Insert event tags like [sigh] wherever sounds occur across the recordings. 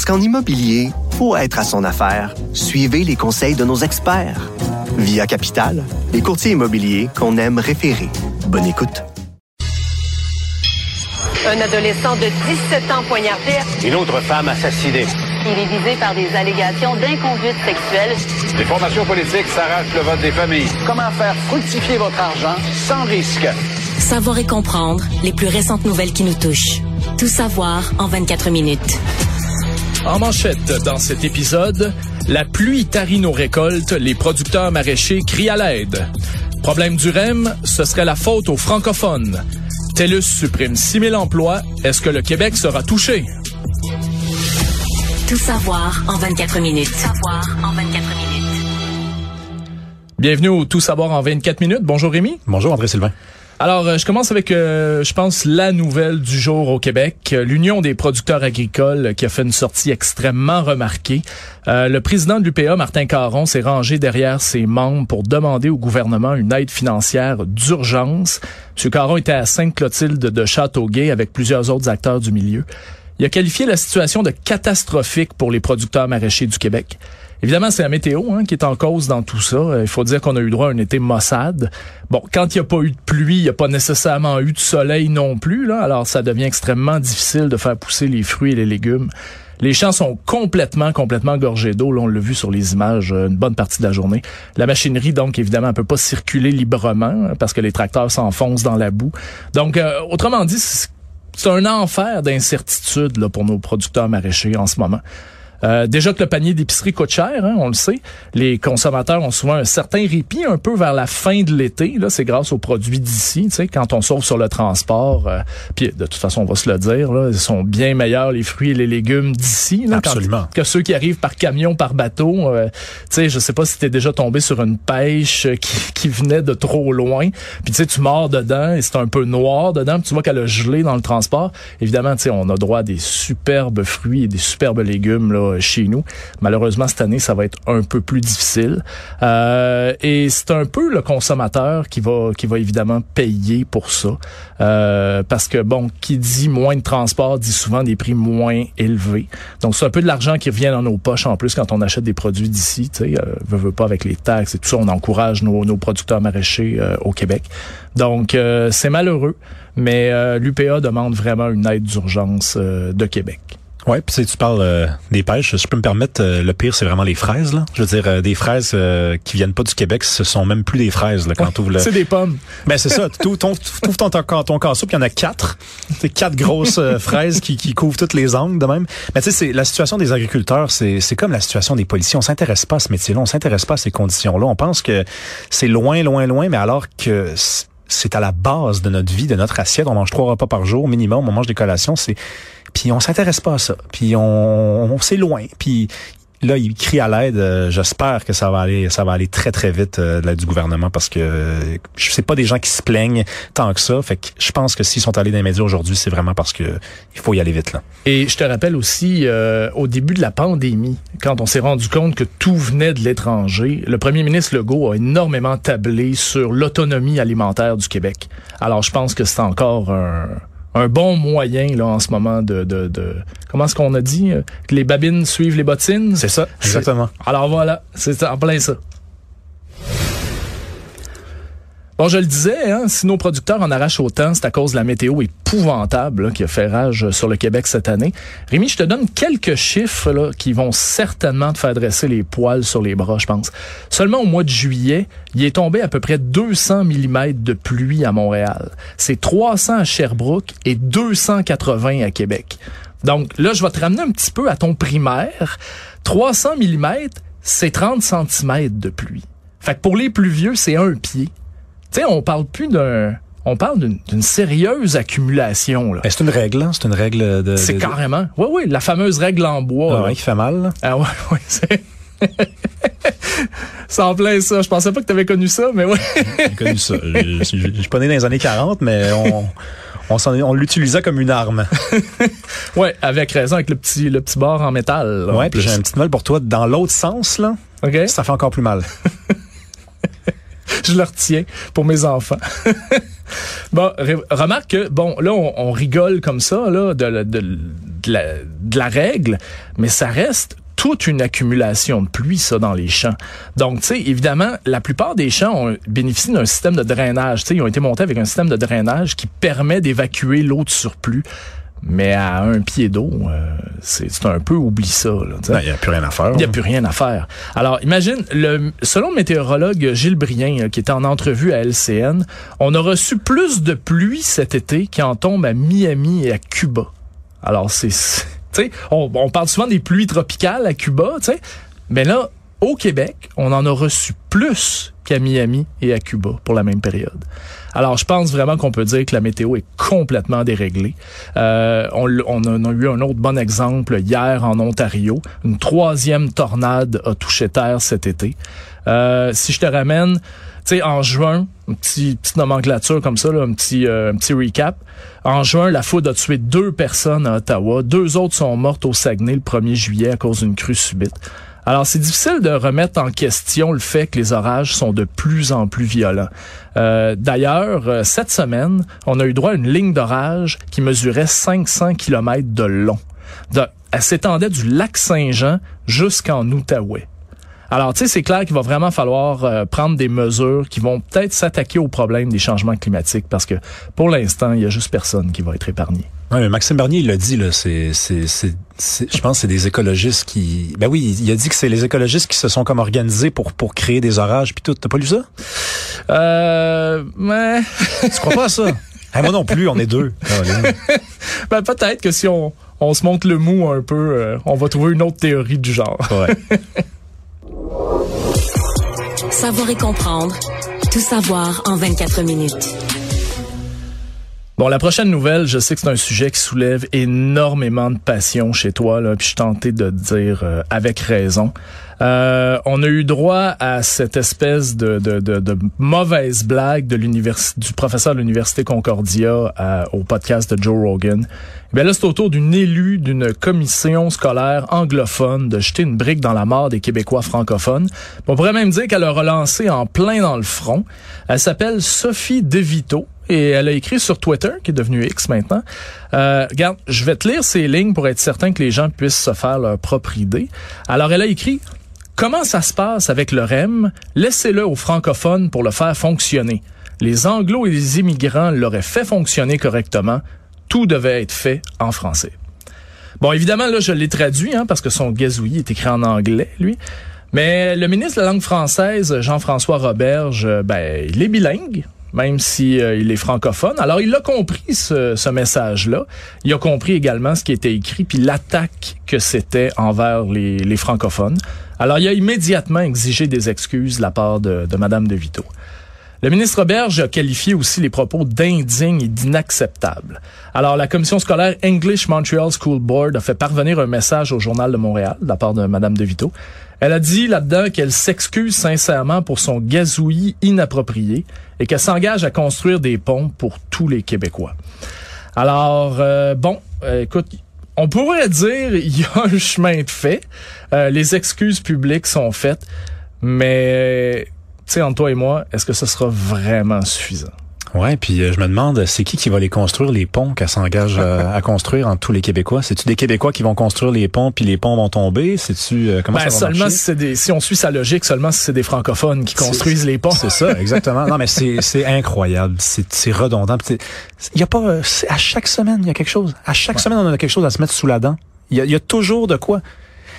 Parce qu'en immobilier, pour être à son affaire, suivez les conseils de nos experts. Via Capital, les courtiers immobiliers qu'on aime référer. Bonne écoute. Un adolescent de 17 ans poignardé. Une autre femme assassinée. Il est visé par des allégations d'inconduite sexuelle. Les formations politiques s'arrachent le vote des familles. Comment faire fructifier votre argent sans risque? Savoir et comprendre les plus récentes nouvelles qui nous touchent. Tout savoir en 24 minutes. En manchette dans cet épisode, la pluie tarit nos récoltes, les producteurs maraîchers crient à l'aide. Problème du REM, ce serait la faute aux francophones. TELUS supprime 6 000 emplois. Est-ce que le Québec sera touché? Tout savoir en 24 minutes. Tout savoir en 24 minutes. Bienvenue au Tout savoir en 24 minutes. Bonjour Rémi. Bonjour André Sylvain. Alors, euh, je commence avec, euh, je pense, la nouvelle du jour au Québec. Euh, L'Union des producteurs agricoles qui a fait une sortie extrêmement remarquée. le président de l'UPA, Martin Caron, s'est rangé derrière ses membres pour demander au gouvernement une aide financière d'urgence. M. Caron était à Sainte-Clotilde de Châteauguay avec plusieurs autres acteurs du milieu. Il a qualifié la situation de catastrophique pour les producteurs maraîchers du Québec. Évidemment, c'est la météo hein, qui est en cause dans tout ça. Il faut dire qu'on a eu droit à un été maussade. Bon, quand il n'y a pas eu de pluie, il n'y a pas nécessairement eu de soleil non plus. Là, alors, ça devient extrêmement difficile de faire pousser les fruits et les légumes. Les champs sont complètement, complètement gorgés d'eau. Là, on l'a vu sur les images euh, une bonne partie de la journée. La machinerie, donc, évidemment, ne peut pas circuler librement hein, parce que les tracteurs s'enfoncent dans la boue. Donc, euh, autrement dit, c'est un enfer d'incertitude pour nos producteurs maraîchers en ce moment. Euh, déjà que le panier d'épicerie coûte cher, hein, on le sait. Les consommateurs ont souvent un certain répit un peu vers la fin de l'été. Là, c'est grâce aux produits d'ici. Tu sais, quand on sauve sur le transport, euh, puis de toute façon, on va se le dire, là, ils sont bien meilleurs les fruits et les légumes d'ici. Absolument. que ceux qui arrivent par camion, par bateau. Euh, tu sais, je sais pas si t'es déjà tombé sur une pêche qui, qui venait de trop loin. Puis tu sais, tu mords dedans et c'est un peu noir dedans. Puis tu vois qu'elle a gelé dans le transport. Évidemment, tu sais, on a droit à des superbes fruits et des superbes légumes là chez nous. Malheureusement, cette année, ça va être un peu plus difficile. Euh, et c'est un peu le consommateur qui va qui va évidemment payer pour ça. Euh, parce que, bon, qui dit moins de transport dit souvent des prix moins élevés. Donc, c'est un peu de l'argent qui revient dans nos poches en plus quand on achète des produits d'ici. Tu sais, euh, veut, veut pas avec les taxes et tout ça, on encourage nos, nos producteurs maraîchers euh, au Québec. Donc, euh, c'est malheureux, mais l'UPA demande vraiment une aide d'urgence de Québec. Ouais, puis tu parles euh, des pêches, je peux me permettre, euh, le pire c'est vraiment les fraises là. Je veux dire euh, des fraises qui viennent pas du Québec, ce sont même plus des fraises là quand ouais, le C'est des pommes. Ben c'est ça, tu ton ton ton, ton, ton casseau, puis il y en a quatre. C'est quatre grosses fraises qui, qui couvrent toutes les angles de même. Mais tu sais c'est la situation des agriculteurs, c'est c'est comme la situation des policiers, on s'intéresse pas à ce métier-là, on s'intéresse pas à ces conditions-là. On pense que c'est loin loin loin mais alors que c'est à la base de notre vie, de notre assiette, on mange trois repas par jour minimum, on mange des collations, c'est puis on s'intéresse pas à ça. Puis on, on c'est loin. Puis là, il crie à l'aide. Euh, j'espère que ça va aller, ça va aller très très vite euh, de l'aide du gouvernement parce que euh, sais pas des gens qui se plaignent tant que ça. Fait que je pense que s'ils sont allés dans les médias aujourd'hui, c'est vraiment parce que il faut y aller vite là. Et je te rappelle aussi au début de la pandémie, quand on s'est rendu compte que tout venait de l'étranger, le premier ministre Legault a énormément tablé sur l'autonomie alimentaire du Québec. Alors je pense que c'est encore un un bon moyen là en ce moment de, de, de comment est-ce qu'on a dit euh, que les babines suivent les bottines? C'est ça exactement. Alors voilà c'est en plein ça Bon, je le disais, hein, si nos producteurs en arrachent autant, c'est à cause de la météo épouvantable qui a fait rage sur le Québec cette année. Rémi, je te donne quelques chiffres là, qui vont certainement te faire dresser les poils sur les bras, je pense. Seulement au mois de juillet, il est tombé à peu près 200 mm de pluie à Montréal. C'est 300 à Sherbrooke et 280 à Québec. Donc là, je vais te ramener un petit peu à ton primaire. 300 mm, c'est 30 cm de pluie. Fait que pour les plus vieux, c'est un pied. Tu sais, on parle plus d'un on parle d'une sérieuse accumulation. là. Ben, c'est une règle, hein? c'est une règle de. C'est de- carrément. Oui, oui, la fameuse règle en bois. Ah ouais, qui fait mal. là. Ah ouais, [laughs] ouais, c'est... [laughs] c'est en plein ça. Je pensais pas que tu avais connu ça, mais ouais. J'ai connu ça. Je suis pas né dans les années 40, mais on, on, l'utilisait comme une arme. [laughs] Ouais, avec raison, avec le petit, le petit bord en métal. là, Ouais, puis j'ai une petite nouvelle pour toi. Dans l'autre sens, là, OK? ça fait encore plus mal. [laughs] Je le retiens pour mes enfants. [laughs] bon, re- remarque que, bon, là, on, rigole comme ça, là, de la règle, mais ça reste toute une accumulation de pluie, ça, dans les champs. Donc, tu sais, évidemment, la plupart des champs ont, bénéficient d'un système de drainage. Tu sais, ils ont été montés avec un système de drainage qui permet d'évacuer l'eau de surplus. Mais à un pied d'eau, euh, c'est un peu oublie ça. Il n'y a plus rien à faire. Il n'y a plus rien à faire. Alors, imagine, le, selon le météorologue Gilles Brien, qui était en entrevue à LCN, on a reçu plus de pluie cet été qui en tombe à Miami et à Cuba. Alors, c'est... Tu sais, on, on parle souvent des pluies tropicales à Cuba, tu sais, mais là, au Québec, on en a reçu plus qu'à Miami et à Cuba pour la même période. Alors, je pense vraiment qu'on peut dire que la météo est complètement déréglée. Euh, on, on a eu un autre bon exemple hier en Ontario. Une troisième tornade a touché terre cet été. Euh, si je te ramène, tu sais, en juin, une petit, petite nomenclature comme ça, là, un petit, euh, un petit recap. En juin, la foudre a tué deux personnes à Ottawa. Deux autres sont mortes au Saguenay le 1er juillet à cause d'une crue subite. Alors, c'est difficile de remettre en question le fait que les orages sont de plus en plus violents. Euh, D'ailleurs, euh, cette semaine, on a eu droit à une ligne d'orage qui mesurait 500 km de long. Elle s'étendait du lac Saint-Jean jusqu'en Outaouais. Alors, tu sais, c'est clair qu'il va vraiment falloir euh, prendre des mesures qui vont peut-être s'attaquer au problème des changements climatiques parce que pour l'instant, il y a juste personne qui va être épargné. Ouais, mais Maxime Bernier, il l'a dit, là, c'est, c'est, c'est, c'est- je pense que c'est des écologistes qui, ben oui, il a dit que c'est les écologistes qui se sont comme organisés pour, pour créer des orages puis tout. T'as pas lu ça? Euh, mais, Tu crois pas à ça? [laughs] Hey, moi non plus, on est deux. Ben, peut-être que si on, on se monte le mou un peu, euh, on va trouver une autre théorie du genre. Ouais. Savoir et comprendre. Tout savoir en 24 minutes. Bon, la prochaine nouvelle, je sais que c'est un sujet qui soulève énormément de passion chez toi, là, puis je suis tenté de te dire euh, avec raison. Euh, on a eu droit à cette espèce de, mauvaise blague de du professeur de l'université Concordia à- au podcast de Joe Rogan. Eh bien là, c'est au tour d'une élue d'une commission scolaire anglophone de jeter une brique dans la mort des Québécois francophones. On pourrait même dire qu'elle a relancé en plein dans le front. Elle s'appelle Sophie DeVito et elle a écrit sur Twitter, qui est devenu X maintenant. Euh, regarde, je vais te lire ces lignes pour être certain que les gens puissent se faire leur propre idée. Alors, elle a écrit Comment ça se passe avec le REM? Laissez-le aux francophones pour le faire fonctionner. Les anglos et les immigrants l'auraient fait fonctionner correctement. Tout devait être fait en français. Bon, évidemment, là, je l'ai traduit, hein, parce que son gazouillis est écrit en anglais, lui. Mais le ministre de la langue française, Jean-François Roberge, euh, ben, il est bilingue, même si euh, il est francophone. Alors, il a compris ce, message-là. Il a compris également ce qui était écrit, puis l'attaque que c'était envers les, francophones. Alors, il a immédiatement exigé des excuses de la part de, de Madame De Vito. Le ministre Roberge a qualifié aussi les propos d'indignes et d'inacceptables. Alors, la commission scolaire English Montreal School Board a fait parvenir un message au Journal de Montréal de la part de Madame De Vito. Elle a dit là-dedans qu'elle s'excuse sincèrement pour son gazouillis inapproprié et qu'elle s'engage à construire des ponts pour tous les Québécois. Alors, euh, bon, euh, écoute, on pourrait dire il y a un chemin de fait. Euh, les excuses publiques sont faites, mais tu sais, entre toi et moi, est-ce que ce sera vraiment suffisant? Ouais, puis euh, je me demande, c'est qui qui va les construire, les ponts qu'elle s'engage à, [laughs] à construire entre tous les Québécois? C'est-tu des Québécois qui vont construire les ponts, puis les ponts vont tomber? C'est-tu euh, comment Ben, ça va seulement si, c'est des, si on suit sa logique, seulement si c'est des francophones qui C'est- construisent les ponts. C'est ça, [laughs] exactement. Non, mais c'est c'est incroyable. C'est c'est redondant. C'est- Il y a pas. euh, c'est- À chaque semaine, il y a quelque chose. À chaque semaine, on a quelque chose à se mettre sous la dent. Il y a, y a toujours de quoi.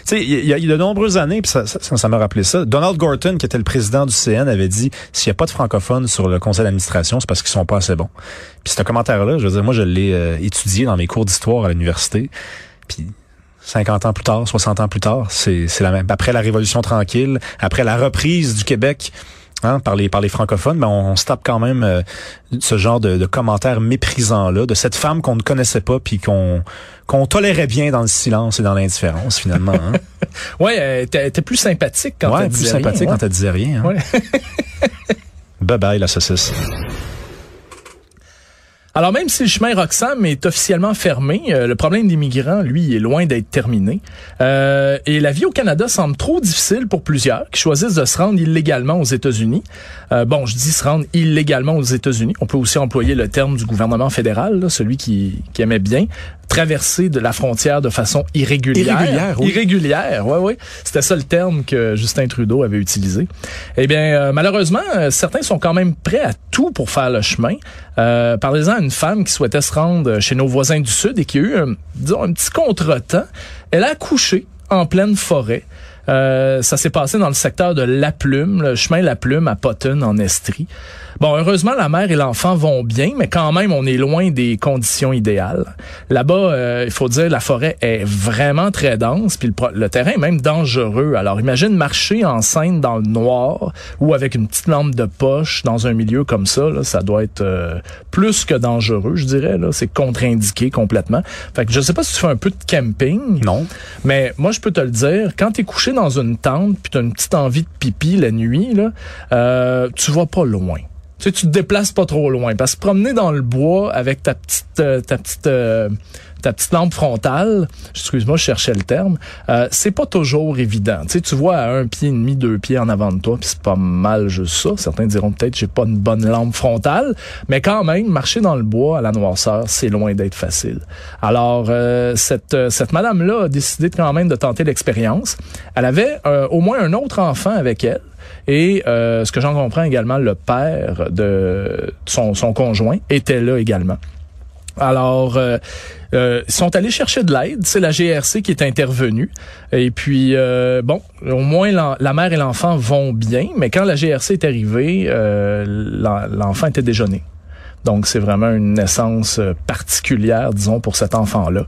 Tu sais, il y, a, il y a de nombreuses années, puis ça ça ça m'a rappelé ça. Donald Gorton, qui était le président du CN, avait dit s'il n'y a pas de francophones sur le conseil d'administration, c'est parce qu'ils sont pas assez bons. Puis ce commentaire-là, je veux dire, moi, je l'ai euh, étudié dans mes cours d'histoire à l'université. Puis 50 ans plus tard, 60 ans plus tard, c'est c'est la même. Après la Révolution tranquille, après la reprise du Québec hein, par les par les francophones, mais on, se tape quand même euh, ce genre de, de commentaires méprisants là de cette femme qu'on ne connaissait pas puis qu'on qu'on tolérait bien dans le silence et dans l'indifférence finalement. Hein. [laughs] ouais, t'es plus sympathique quand ouais, elle plus sympathique rien, quand elle disait rien. Hein. Ouais. [laughs] bye bye la saucisse. Alors même si le chemin Roxham est officiellement fermé, euh, le problème des migrants, lui, est loin d'être terminé. Euh, et la vie au Canada semble trop difficile pour plusieurs qui choisissent de se rendre illégalement aux États-Unis. Euh, bon, je dis se rendre illégalement aux États-Unis. On peut aussi employer le terme du gouvernement fédéral, celui qui, qui aimait bien traverser de la frontière de façon irrégulière. Irrégulière, oui. Irrégulière, ouais, ouais. C'était ça le terme que Justin Trudeau avait utilisé. Eh bien, euh, malheureusement, euh, certains sont quand même prêts à tout pour faire le chemin. Euh, Parlez-en à une femme qui souhaitait se rendre chez nos voisins du Sud et qui a eu, un, disons, un petit contretemps. Elle a accouché en pleine forêt. Euh, ça s'est passé dans le secteur de La Plume, le chemin La Plume à Potton en Estrie. Bon, heureusement, la mère et l'enfant vont bien, mais quand même, on est loin des conditions idéales. Là-bas, euh, il faut dire, la forêt est vraiment très dense, puis le, le, terrain est même dangereux. Alors, imagine marcher enceinte dans le noir ou avec une petite lampe de poche dans un milieu comme ça. Là, ça doit être euh, plus que dangereux, je dirais. Là, c'est contre-indiqué complètement. Fait que je sais pas si tu fais un peu de camping. Non. Mais moi, je peux te le dire, quand t'es couché dans une tente, puis t'as une petite envie de pipi la nuit, là, euh, tu vas pas loin tu sais, tu te déplaces pas trop loin. Parce que promener dans le bois avec ta petite euh, ta petite euh, ta petite lampe frontale, excuse-moi, je cherchais le terme, euh, c'est pas toujours évident. Tu sais, tu vois à un pied et demi, deux pieds en avant de toi, puis c'est pas mal juste ça. Certains diront peut-être j'ai pas une bonne lampe frontale, mais quand même, marcher dans le bois à la noirceur, c'est loin d'être facile. Alors, euh, cette, cette madame-là a décidé quand même de tenter l'expérience. Elle avait euh, au moins un autre enfant avec elle. Et euh, ce que j'en comprends également, le père de son, conjoint était là également. Alors, euh, euh, ils sont allés chercher de l'aide. C'est la GRC qui est intervenue. Et puis, bon, au moins la, mère et l'enfant vont bien. Mais quand la GRC est arrivée, l'enfant était déjeuné. Donc, c'est vraiment une naissance euh, particulière, disons, pour cet enfant-là.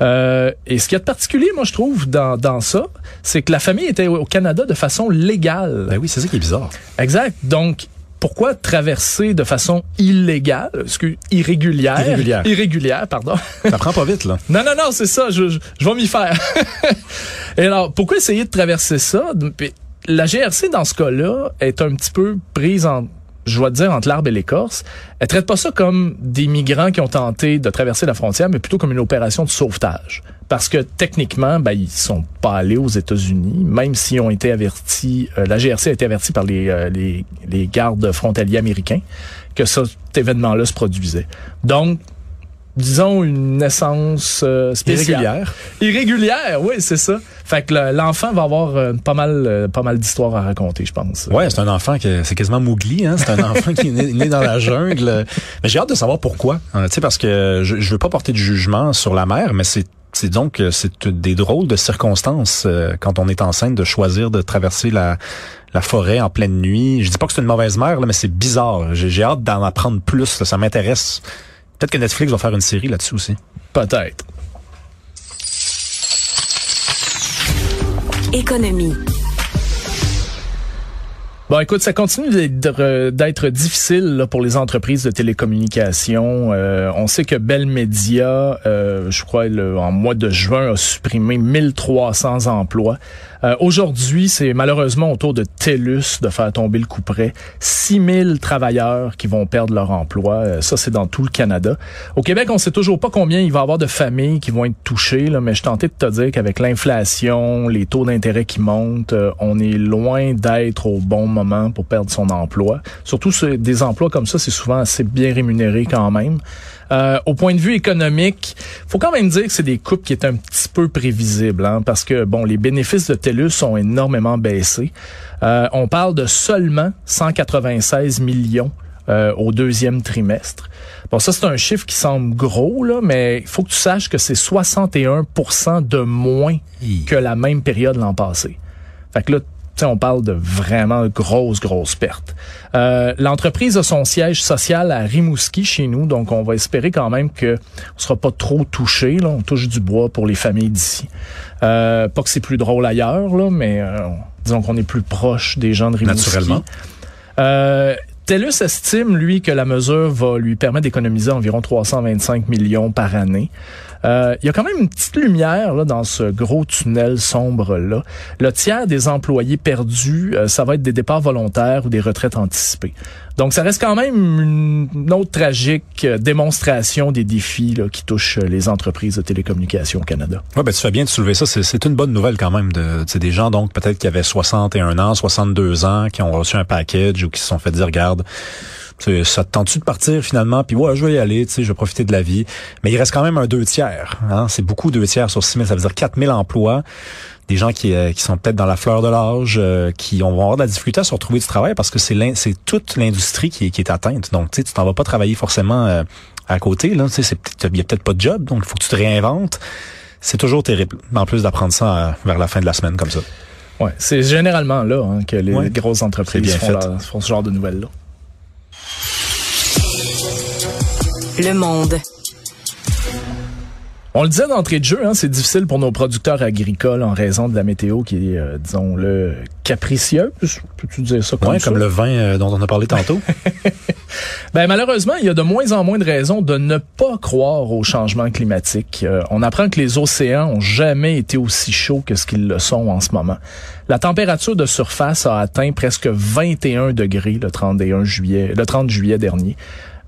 Euh, et ce qui est de particulier, moi, je trouve, dans, dans ça, c'est que la famille était au Canada de façon légale. Ben oui, c'est ça qui est bizarre. Exact. Donc, pourquoi traverser de façon illégale, excuse, irrégulière, irrégulière, irrégulière, pardon. Ça prend pas vite là. [laughs] non non non, c'est ça, je, je, je vais m'y faire. [laughs] Et alors, pourquoi essayer de traverser ça? La GRC dans ce cas-là est un petit peu prise en je dois te dire, entre l'arbre et l'écorce, elle traite pas ça comme des migrants qui ont tenté de traverser la frontière, mais plutôt comme une opération de sauvetage. Parce que techniquement, ben, ils sont pas allés aux États-Unis, même s'ils ont été avertis, euh, la GRC a été avertie par les, euh, les, les gardes frontaliers américains que cet événement-là se produisait. Donc, disons une naissance euh, spéciale. Irrégulière. Irrégulière, oui, c'est ça. Fait que l'enfant va avoir euh, pas mal euh, pas mal d'histoires à raconter, je pense. Ouais, c'est un enfant qui c'est quasiment Mowgli, hein, c'est un [laughs] enfant qui est né, né, dans la jungle. Mais j'ai hâte de savoir pourquoi. tu sais parce que je, je veux pas porter de jugement sur la mère, mais c'est c'est donc c'est des drôles de circonstances euh, quand on est enceinte de choisir de traverser la la forêt en pleine nuit. Je dis pas que c'est une mauvaise mère là, mais c'est bizarre. J'ai hâte d'en apprendre plus, là, ça m'intéresse. Peut-être que Netflix va faire une série là-dessus aussi. Peut-être. Économie. Bon, écoute, ça continue d'être, d'être difficile là, pour les entreprises de télécommunications. Euh, on sait que Bell Media, euh, je crois, en mois de juin, a supprimé 1300 emplois. Euh, aujourd'hui, c'est malheureusement au tour de TELUS de faire tomber le coup près. 6000 travailleurs qui vont perdre leur emploi. Euh, ça, c'est dans tout le Canada. Au Québec, on sait toujours pas combien il va y avoir de familles qui vont être touchées, là, mais je tentais de te dire qu'avec l'inflation, les taux d'intérêt qui montent, euh, on est loin d'être au bon moment pour perdre son emploi. Surtout des emplois comme ça, c'est souvent assez bien rémunéré quand même. Euh, au point de vue économique, faut quand même dire que c'est des coupes qui est un petit peu prévisibles, hein, parce que bon, les bénéfices de TELUS ont énormément baissé. Euh, on parle de seulement 196 millions euh, au deuxième trimestre. Bon, ça, c'est un chiffre qui semble gros, là, mais il faut que tu saches que c'est 61% de moins que la même période l'an passé. Fait que là, on parle de vraiment grosses, grosses pertes. Euh, L'entreprise a son siège social à Rimouski chez nous, donc on va espérer quand même que on sera pas trop touché. Là. On touche du bois pour les familles d'ici. Euh, pas que c'est plus drôle ailleurs, là, mais euh, disons qu'on est plus proche des gens de Rimouski. Naturellement. Euh, TELUS estime, lui, que la mesure va lui permettre d'économiser environ 325 millions par année. Euh, il y a quand même une petite lumière là, dans ce gros tunnel sombre-là. Le tiers des employés perdus, euh, ça va être des départs volontaires ou des retraites anticipées. Donc, ça reste quand même une autre tragique euh, démonstration des défis là, qui touchent les entreprises de télécommunications au Canada. Ouais, ben, tu fais bien de soulever ça. C'est une bonne nouvelle quand même. De, des gens, donc, peut-être qui avaient 61 ans, 62 ans, qui ont reçu un package ou qui se sont fait dire, regarde, ça te tente-tu de partir finalement? Puis ouais, je vais y aller, tu sais, je vais profiter de la vie. Mais il reste quand même un deux tiers. Hein? C'est beaucoup deux tiers sur 6 000. Ça veut dire 4 000 emplois. Des gens qui, euh, qui sont peut-être dans la fleur de l'âge, euh, qui vont avoir de la difficulté à se retrouver du travail parce que c'est c'est toute l'industrie qui, qui est atteinte. Donc, tu sais, tu t'en vas pas travailler forcément euh, à côté. Là, tu sais, il y a peut-être pas de job, donc il faut que tu te réinventes. C'est toujours terrible, en plus d'apprendre ça vers la fin de la semaine comme ça. Ouais, c'est généralement là hein, que les grosses entreprises font, font ce genre de nouvelles-là. Le Monde. On le disait d'entrée de jeu, hein, c'est difficile pour nos producteurs agricoles en raison de la météo qui est, euh, disons-le, capricieuse. Peux-tu dire ça comme ouais, comme le vin euh, dont on a parlé tantôt. [laughs] ben malheureusement, il y a de moins en moins de raisons de ne pas croire au changement climatique. Euh, on apprend que les océans ont jamais été aussi chauds que ce qu'ils le sont en ce moment. La température de surface a atteint presque 21 degrés le 31 juillet, le 30 juillet dernier.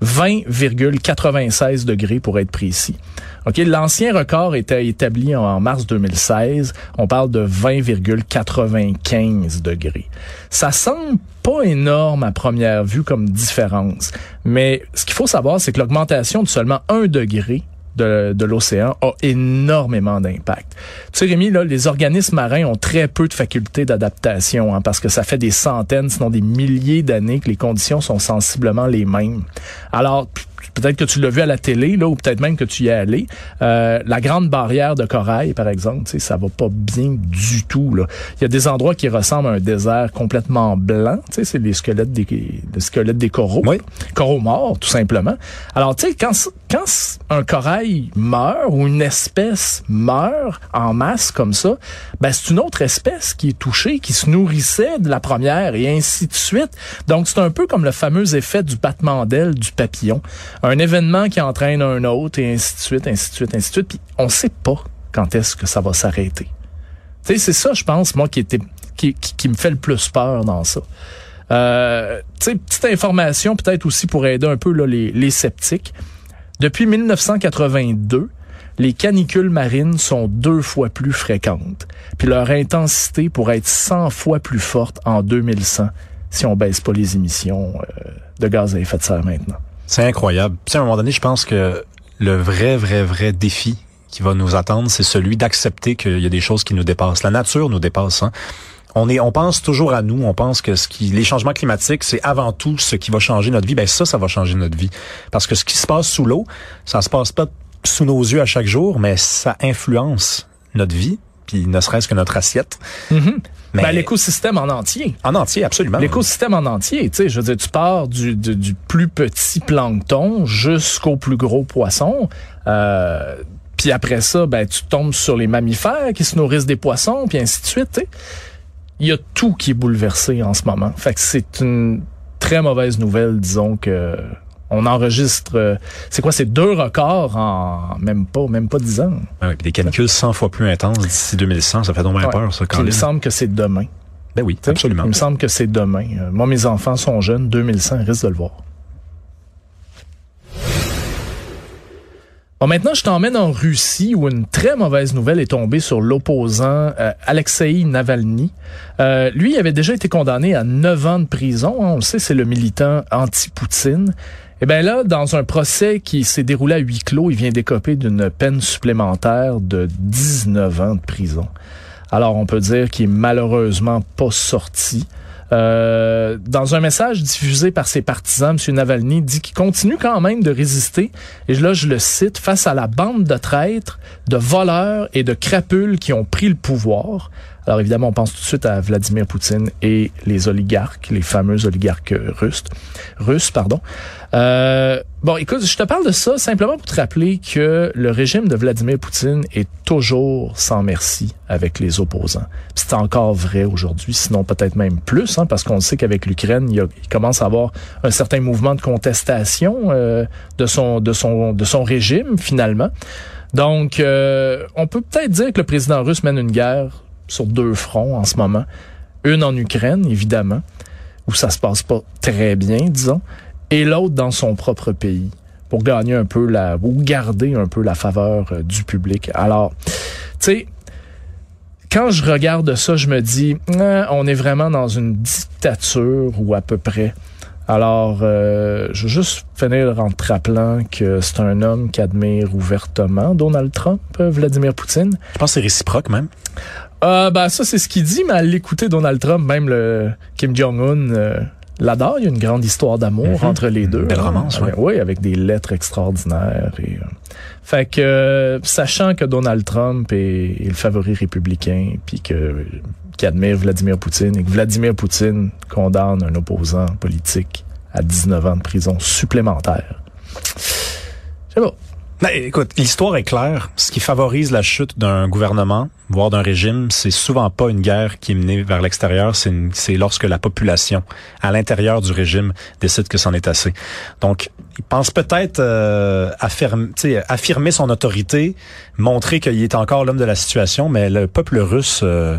20,96 degrés pour être précis. OK, l'ancien record était établi en mars 2016. On parle de 20,95 degrés. Ça semble pas énorme à première vue comme différence, mais ce qu'il faut savoir, c'est que l'augmentation de seulement un degré de, l'océan a énormément d'impact. Tu sais, Rémi, là, les organismes marins ont très peu de facultés d'adaptation hein, parce que ça fait des centaines, sinon des milliers d'années que les conditions sont sensiblement les mêmes. Alors, peut-être que tu l'as vu à la télé, là, ou peut-être même que tu y es allé. Euh, la grande barrière de corail, par exemple, ça va pas bien du tout. Là. Il y a des endroits qui ressemblent à un désert complètement blanc. C'est les squelettes des, les squelettes des coraux. Oui. Coraux morts, tout simplement. Alors, tu sais, quand, quand un corail meurt ou une espèce meurt en masse comme ça, ben c'est une autre espèce qui est touchée, qui se nourrissait de la première et ainsi de suite. Donc, c'est un peu comme le fameux effet du battement d'aile du papillon un événement qui entraîne un autre et ainsi de suite, ainsi de suite, ainsi de suite. Puis on sait pas quand est-ce que ça va s'arrêter. Tu sais, c'est ça, je pense, moi, qui était qui, qui, me fait le plus peur dans ça. Euh, petite information peut-être aussi pour aider un peu là, les, les sceptiques. Depuis 1982, les canicules marines sont deux fois plus fréquentes. Puis leur intensité pourrait être 100 fois plus forte en 2100 si on baisse pas les émissions euh, de gaz à effet de serre maintenant. C'est incroyable. Puis à un moment donné, je pense que le vrai, vrai, vrai défi qui va nous attendre, c'est celui d'accepter qu'il y a des choses qui nous dépassent. La nature nous dépasse. Hein? On est, on pense toujours à nous. On pense que ce qui, les changements climatiques, c'est avant tout ce qui va changer notre vie. Ben ça, ça va changer notre vie. Parce que ce qui se passe sous l'eau, ça se passe pas sous nos yeux à chaque jour, mais ça influence notre vie, puis ne serait-ce que notre assiette. Mm-hmm. Ben, l'écosystème en entier. En entier, absolument. L'écosystème en entier, tu sais, je veux dire, tu pars du, du, plus petit plancton jusqu'au plus gros poisson. Euh, puis après ça, ben, tu tombes sur les mammifères qui se nourrissent des poissons, puis ainsi de suite. Il y a tout qui est bouleversé en ce moment. Fait que c'est une très mauvaise nouvelle, disons que on enregistre, euh, c'est quoi, c'est deux records en même pas, même pas dix ans. Ah des canicules 100 fois plus intenses d'ici 2100, ça fait donc bien peur, ça, quand Il me semble que c'est demain. Ben oui, absolument. Il me semble que c'est demain. Euh, moi, mes enfants sont jeunes, 2100, ils risquent de le voir. Bon, maintenant, je t'emmène en Russie où une très mauvaise nouvelle est tombée sur l'opposant euh, Alexei Navalny. Euh, lui, il avait déjà été condamné à neuf ans de prison. On le sait, c'est le militant anti-Poutine. Eh bien là, dans un procès qui s'est déroulé à huis clos, il vient d'écoper d'une peine supplémentaire de 19 ans de prison. Alors on peut dire qu'il est malheureusement pas sorti. Euh, dans un message diffusé par ses partisans, M. Navalny dit qu'il continue quand même de résister, et là je le cite, face à la bande de traîtres, de voleurs et de crapules qui ont pris le pouvoir. Alors évidemment, on pense tout de suite à Vladimir Poutine et les oligarques, les fameux oligarques russes. Russes, pardon. Euh, bon, écoute, je te parle de ça simplement pour te rappeler que le régime de Vladimir Poutine est toujours sans merci avec les opposants. C'est encore vrai aujourd'hui, sinon peut-être même plus, hein, parce qu'on sait qu'avec l'Ukraine, il, commence à avoir un certain mouvement de contestation euh, de son de son de son régime finalement. Donc, euh, on peut peut-être dire que le président russe mène une guerre sur deux fronts en ce moment. Une en Ukraine, évidemment, où ça se passe pas très bien, disons, et l'autre dans son propre pays pour gagner un peu la ou garder un peu la faveur euh, du public. Alors, tu sais, quand je regarde ça, je me dis, ah, on est vraiment dans une dictature ou à peu près. Alors, euh, je veux juste finir en te rappelant que c'est un homme qui admire ouvertement Donald Trump, euh, Vladimir Poutine. Je pense que c'est réciproque même. Euh, ben, ça, c'est ce qu'il dit, mais à l'écouter Donald Trump, même le Kim Jong-un euh, l'adore. Il y a une grande histoire d'amour Mhm. entre les deux. belle romance, ouais. Oui, avec des lettres extraordinaires. Et, euh, fait que, euh, sachant que Donald Trump est, est le favori républicain, puis que qui admire Vladimir Poutine et que Vladimir Poutine condamne un opposant politique à 19 ans de prison supplémentaire. C'est bon. Ben, écoute, l'histoire est claire. Ce qui favorise la chute d'un gouvernement, voire d'un régime, c'est souvent pas une guerre qui est menée vers l'extérieur, c'est lorsque la population, à l'intérieur du régime, décide que c'en est assez. Donc, il pense peut-être euh, affirmer son autorité, montrer qu'il est encore l'homme de la situation, mais le peuple russe... euh,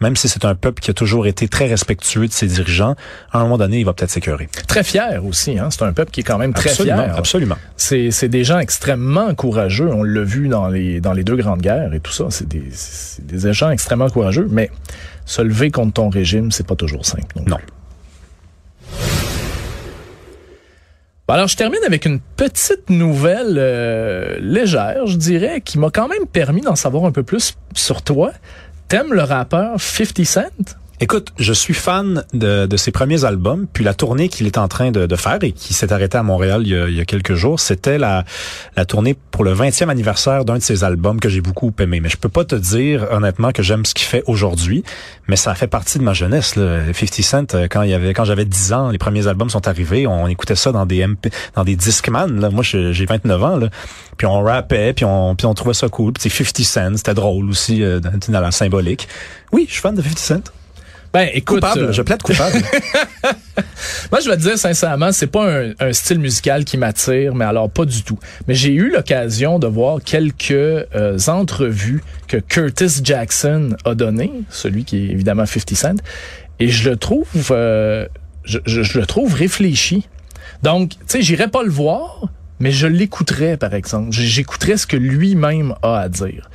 même si c'est un peuple qui a toujours été très respectueux de ses dirigeants, à un moment donné, il va peut-être s'écœurer. Très fier aussi. Hein? C'est un peuple qui est quand même très absolument, fier. absolument. C'est, c'est des gens extrêmement courageux. On l'a vu dans les, dans les deux grandes guerres et tout ça. C'est des, c'est des gens extrêmement courageux. Mais se lever contre ton régime, c'est pas toujours simple. Non. Non. alors, je termine avec une petite nouvelle euh, légère, je dirais, qui m'a quand même permis d'en savoir un peu plus sur toi. T'aimes le rappeur 50 Cent? Écoute, je suis fan de, de ses premiers albums, puis la tournée qu'il est en train de, de faire et qui s'est arrêtée à Montréal il y a, il y a quelques jours, c'était la, la tournée pour le 20e anniversaire d'un de ses albums que j'ai beaucoup aimé. Mais je peux pas te dire honnêtement que j'aime ce qu'il fait aujourd'hui, mais ça fait partie de ma jeunesse. Là. 50 Cent, euh, quand il y avait, quand j'avais 10 ans, les premiers albums sont arrivés, on écoutait ça dans des MP, dans des Discman. Là. Moi, j'ai 29 ans, là. puis on rappait, puis on, on trouvait ça cool. Puis c'est 50 Cent, c'était drôle aussi euh, dans la symbolique. Oui, je suis fan de 50 Cent. Ben, écoute. Coupable, euh, je plaide coupable. [laughs] Moi, je vais te dire sincèrement, c'est pas un, un style musical qui m'attire, mais alors pas du tout. Mais j'ai eu l'occasion de voir quelques euh, entrevues que Curtis Jackson a données, celui qui est évidemment 50 Cent, et je le trouve, euh, je, je- je le trouve réfléchi. Donc, tu sais, j'irais pas le voir, mais je l'écouterais, par exemple. J- J'écouterais ce que lui-même a à dire.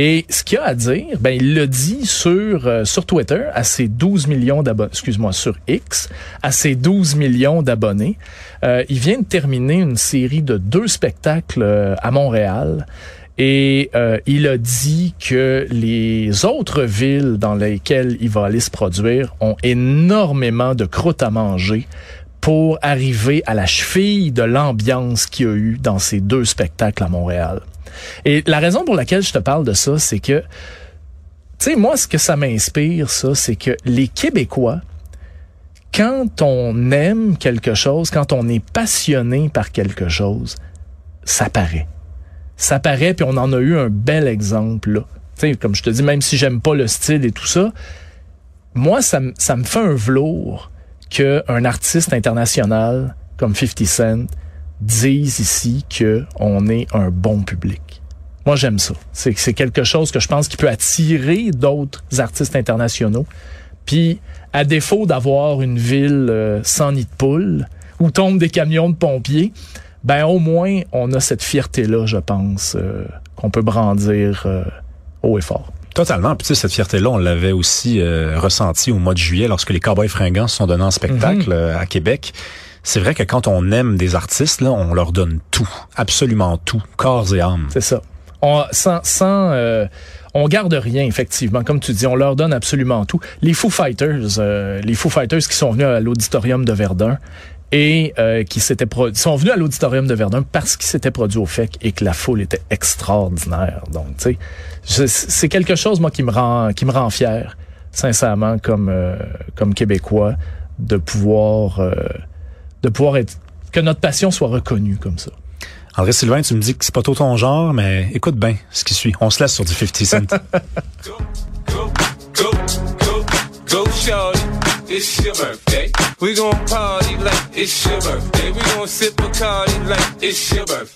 Et ce qu'il a à dire, ben il le dit sur euh, sur Twitter à ses 12 millions d'abonnés, excuse-moi, sur X, à ses 12 millions d'abonnés. Euh, il vient de terminer une série de deux spectacles euh, à Montréal. Et euh, il a dit que les autres villes dans lesquelles il va aller se produire ont énormément de croûte à manger pour arriver à la cheville de l'ambiance qu'il y a eu dans ces deux spectacles à Montréal. Et la raison pour laquelle je te parle de ça, c'est que, tu sais, moi, ce que ça m'inspire, ça, c'est que les Québécois, quand on aime quelque chose, quand on est passionné par quelque chose, ça paraît. Ça paraît, puis on en a eu un bel exemple, là. Tu sais, comme je te dis, même si j'aime pas le style et tout ça, moi, ça, me- ça me fait un velours qu'un artiste international comme 50 Cent dise ici que on est un bon public. Moi, j'aime ça. C'est c'est quelque chose que je pense qui peut attirer d'autres artistes internationaux. Puis, à défaut d'avoir une ville euh, sans nid de poule où tombent des camions de pompiers, ben au moins on a cette fierté-là, je pense, euh, qu'on peut brandir euh, haut et fort. Totalement. Puis tu sais, cette fierté-là, on l'avait aussi euh, ressenti au mois de juillet lorsque les Cowboys fringants se sont donnés en spectacle euh, à Québec. C'est vrai que quand on aime des artistes, là, on leur donne tout, absolument tout, corps et âme. C'est ça. On, sans, euh, on garde rien, effectivement. Comme tu dis, on leur donne absolument tout. Les Foo Fighters, euh, les Foo Fighters qui sont venus à l'auditorium de Verdun et euh, qui s'étaient sont venus à l'auditorium de Verdun parce qu'ils s'étaient produits au FEC et que la foule était extraordinaire. Donc, c'est quelque chose moi qui me rend qui me rend fier, sincèrement, comme euh, comme québécois, de pouvoir de pouvoir être que notre passion soit reconnue comme ça. André Sylvain, tu me dis que c'est pas tout ton genre, mais écoute bien ce qui suit. On se laisse sur du 50 Cent. go, go, go, go, go, shorty. It's [laughs] your birthday. We gon' party like it's your birthday. We gon' sip a like it's your birthday.